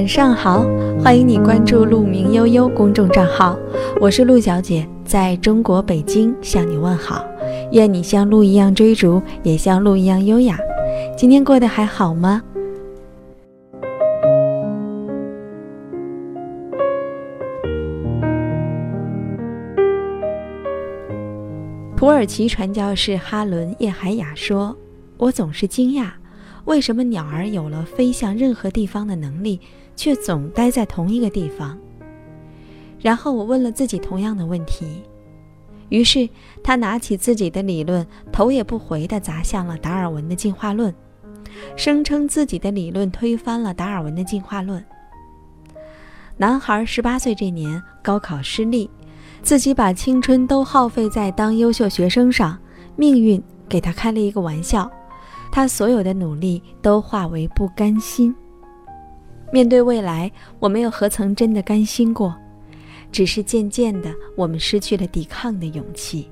晚上好，欢迎你关注“鹿鸣悠悠”公众账号，我是陆小姐，在中国北京向你问好。愿你像鹿一样追逐，也像鹿一样优雅。今天过得还好吗？土耳其传教士哈伦·叶海雅说：“我总是惊讶。”为什么鸟儿有了飞向任何地方的能力，却总待在同一个地方？然后我问了自己同样的问题，于是他拿起自己的理论，头也不回地砸向了达尔文的进化论，声称自己的理论推翻了达尔文的进化论。男孩十八岁这年高考失利，自己把青春都耗费在当优秀学生上，命运给他开了一个玩笑。他所有的努力都化为不甘心。面对未来，我们又何曾真的甘心过？只是渐渐的，我们失去了抵抗的勇气。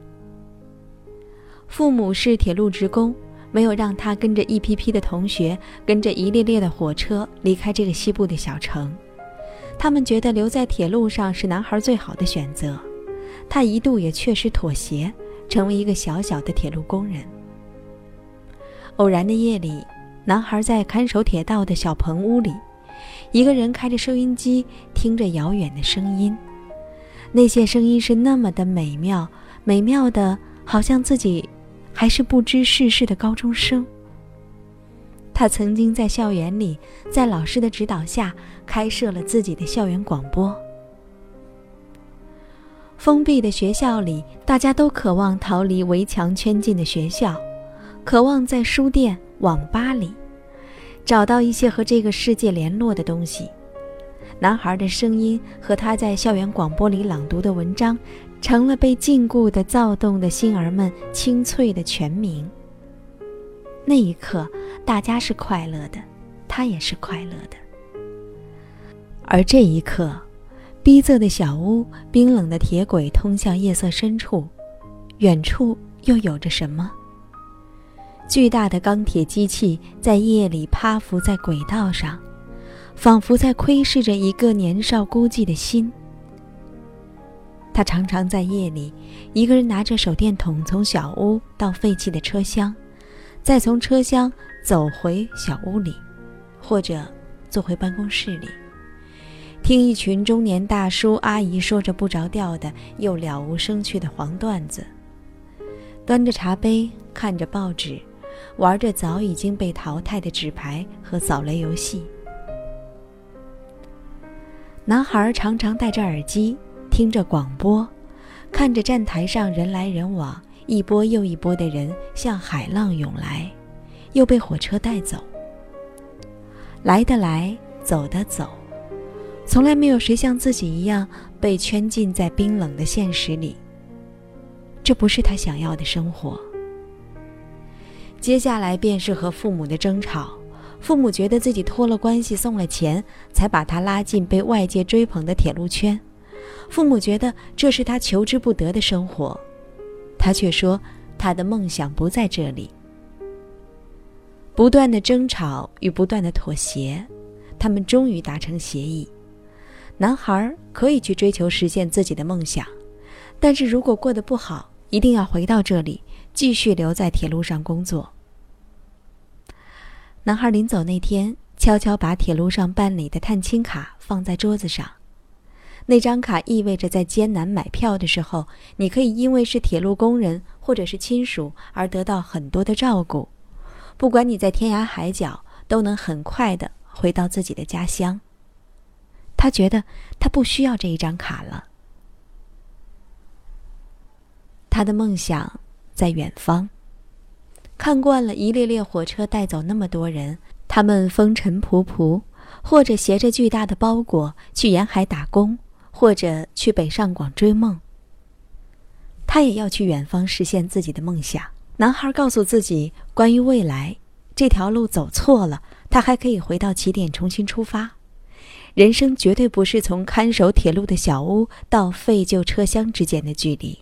父母是铁路职工，没有让他跟着一批批的同学，跟着一列列的火车离开这个西部的小城。他们觉得留在铁路上是男孩最好的选择。他一度也确实妥协，成为一个小小的铁路工人。偶然的夜里，男孩在看守铁道的小棚屋里，一个人开着收音机，听着遥远的声音。那些声音是那么的美妙，美妙的，好像自己还是不知世事的高中生。他曾经在校园里，在老师的指导下，开设了自己的校园广播。封闭的学校里，大家都渴望逃离围墙圈禁的学校。渴望在书店、网吧里找到一些和这个世界联络的东西。男孩的声音和他在校园广播里朗读的文章，成了被禁锢的、躁动的心儿们清脆的全名。那一刻，大家是快乐的，他也是快乐的。而这一刻，逼仄的小屋、冰冷的铁轨通向夜色深处，远处又有着什么？巨大的钢铁机器在夜里趴伏在轨道上，仿佛在窥视着一个年少孤寂的心。他常常在夜里一个人拿着手电筒从小屋到废弃的车厢，再从车厢走回小屋里，或者坐回办公室里，听一群中年大叔阿姨说着不着调的又了无生趣的黄段子，端着茶杯看着报纸。玩着早已经被淘汰的纸牌和扫雷游戏。男孩常常戴着耳机，听着广播，看着站台上人来人往，一波又一波的人像海浪涌来，又被火车带走。来的来，走的走，从来没有谁像自己一样被圈禁在冰冷的现实里。这不是他想要的生活。接下来便是和父母的争吵。父母觉得自己托了关系、送了钱，才把他拉进被外界追捧的铁路圈。父母觉得这是他求之不得的生活，他却说他的梦想不在这里。不断的争吵与不断的妥协，他们终于达成协议：男孩可以去追求实现自己的梦想，但是如果过得不好，一定要回到这里。继续留在铁路上工作。男孩临走那天，悄悄把铁路上办理的探亲卡放在桌子上。那张卡意味着，在艰难买票的时候，你可以因为是铁路工人或者是亲属而得到很多的照顾。不管你在天涯海角，都能很快的回到自己的家乡。他觉得他不需要这一张卡了。他的梦想。在远方，看惯了一列列火车带走那么多人，他们风尘仆仆，或者携着巨大的包裹去沿海打工，或者去北上广追梦。他也要去远方实现自己的梦想。男孩告诉自己，关于未来，这条路走错了，他还可以回到起点重新出发。人生绝对不是从看守铁路的小屋到废旧车厢之间的距离。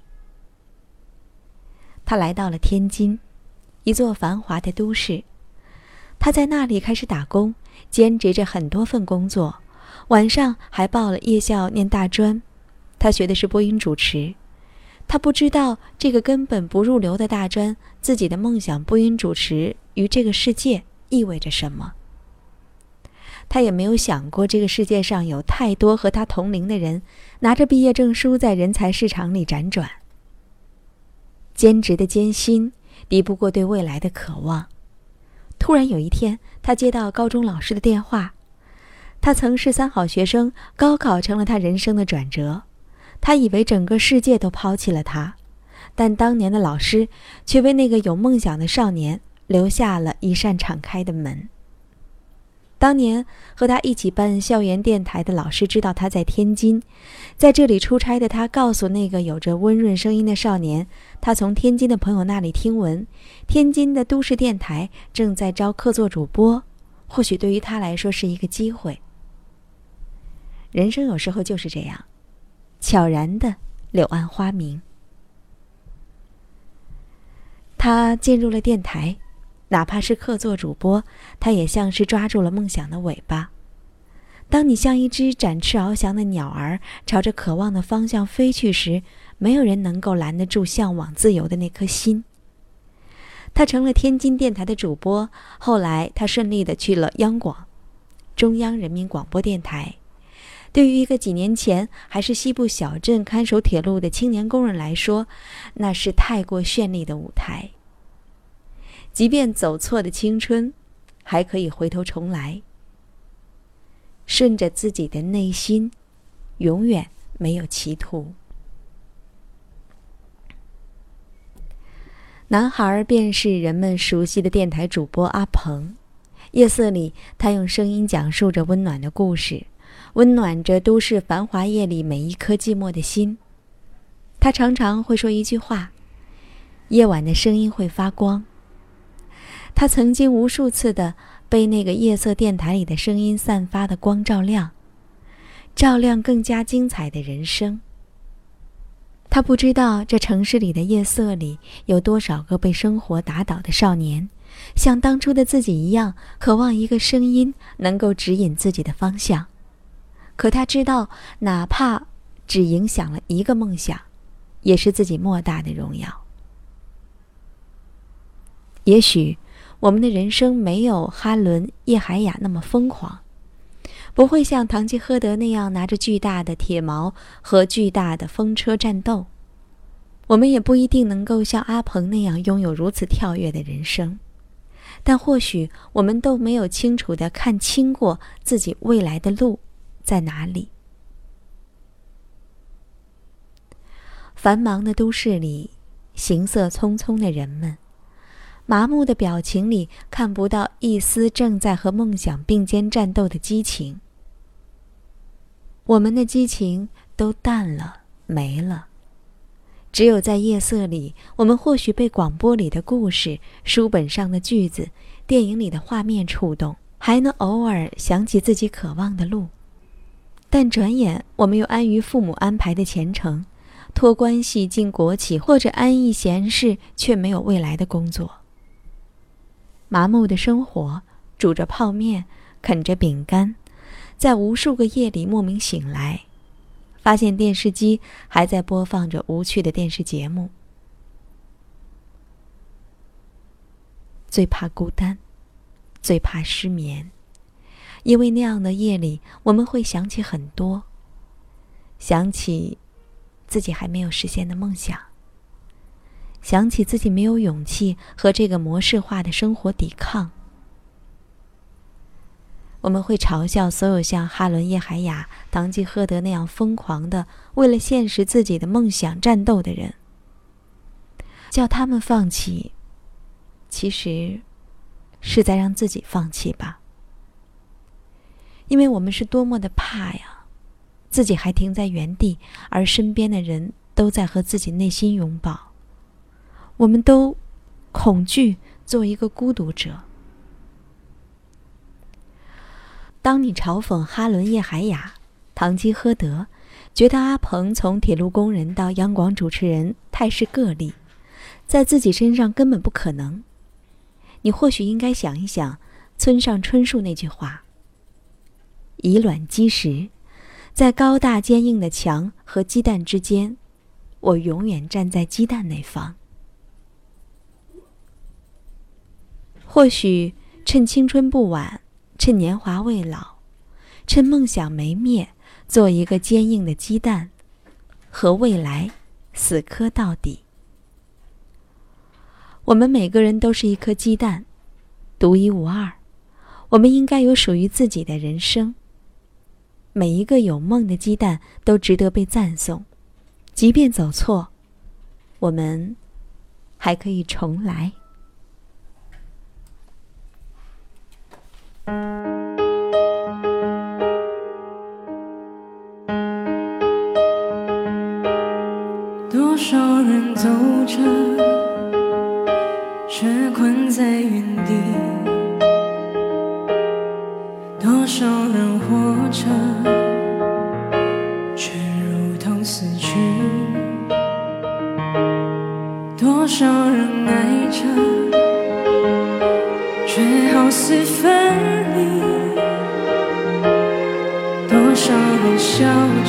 他来到了天津，一座繁华的都市。他在那里开始打工，兼职着很多份工作，晚上还报了夜校念大专。他学的是播音主持。他不知道这个根本不入流的大专，自己的梦想播音主持与这个世界意味着什么。他也没有想过，这个世界上有太多和他同龄的人，拿着毕业证书在人才市场里辗转。兼职的艰辛抵不过对未来的渴望。突然有一天，他接到高中老师的电话。他曾是三好学生，高考成了他人生的转折。他以为整个世界都抛弃了他，但当年的老师却为那个有梦想的少年留下了一扇敞开的门。当年和他一起办校园电台的老师知道他在天津，在这里出差的他告诉那个有着温润声音的少年，他从天津的朋友那里听闻，天津的都市电台正在招客座主播，或许对于他来说是一个机会。人生有时候就是这样，悄然的柳暗花明。他进入了电台。哪怕是客座主播，他也像是抓住了梦想的尾巴。当你像一只展翅翱翔的鸟儿，朝着渴望的方向飞去时，没有人能够拦得住向往自由的那颗心。他成了天津电台的主播，后来他顺利的去了央广，中央人民广播电台。对于一个几年前还是西部小镇看守铁路的青年工人来说，那是太过绚丽的舞台。即便走错的青春，还可以回头重来。顺着自己的内心，永远没有歧途。男孩便是人们熟悉的电台主播阿鹏。夜色里，他用声音讲述着温暖的故事，温暖着都市繁华夜里每一颗寂寞的心。他常常会说一句话：“夜晚的声音会发光。”他曾经无数次的被那个夜色电台里的声音散发的光照亮，照亮更加精彩的人生。他不知道这城市里的夜色里有多少个被生活打倒的少年，像当初的自己一样，渴望一个声音能够指引自己的方向。可他知道，哪怕只影响了一个梦想，也是自己莫大的荣耀。也许。我们的人生没有哈伦·叶海雅那么疯狂，不会像堂吉诃德那样拿着巨大的铁矛和巨大的风车战斗。我们也不一定能够像阿鹏那样拥有如此跳跃的人生，但或许我们都没有清楚的看清过自己未来的路在哪里。繁忙的都市里，行色匆匆的人们。麻木的表情里看不到一丝正在和梦想并肩战斗的激情。我们的激情都淡了，没了。只有在夜色里，我们或许被广播里的故事、书本上的句子、电影里的画面触动，还能偶尔想起自己渴望的路。但转眼，我们又安于父母安排的前程，托关系进国企，或者安逸闲适却没有未来的工作。麻木的生活，煮着泡面，啃着饼干，在无数个夜里莫名醒来，发现电视机还在播放着无趣的电视节目。最怕孤单，最怕失眠，因为那样的夜里，我们会想起很多，想起自己还没有实现的梦想。想起自己没有勇气和这个模式化的生活抵抗，我们会嘲笑所有像哈伦·叶海雅、唐吉诃德那样疯狂的为了现实自己的梦想战斗的人，叫他们放弃，其实是在让自己放弃吧。因为我们是多么的怕呀，自己还停在原地，而身边的人都在和自己内心拥抱。我们都恐惧做一个孤独者。当你嘲讽哈伦·叶海雅、堂吉诃德，觉得阿鹏从铁路工人到央广主持人太是个例，在自己身上根本不可能，你或许应该想一想村上春树那句话：“以卵击石，在高大坚硬的墙和鸡蛋之间，我永远站在鸡蛋那方。或许趁青春不晚，趁年华未老，趁梦想没灭，做一个坚硬的鸡蛋，和未来死磕到底。我们每个人都是一颗鸡蛋，独一无二。我们应该有属于自己的人生。每一个有梦的鸡蛋都值得被赞颂，即便走错，我们还可以重来。多少人走着，却困在原地；多少人活着，却如同死去；多少人爱着。却好似分离，多少个笑。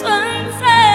存在。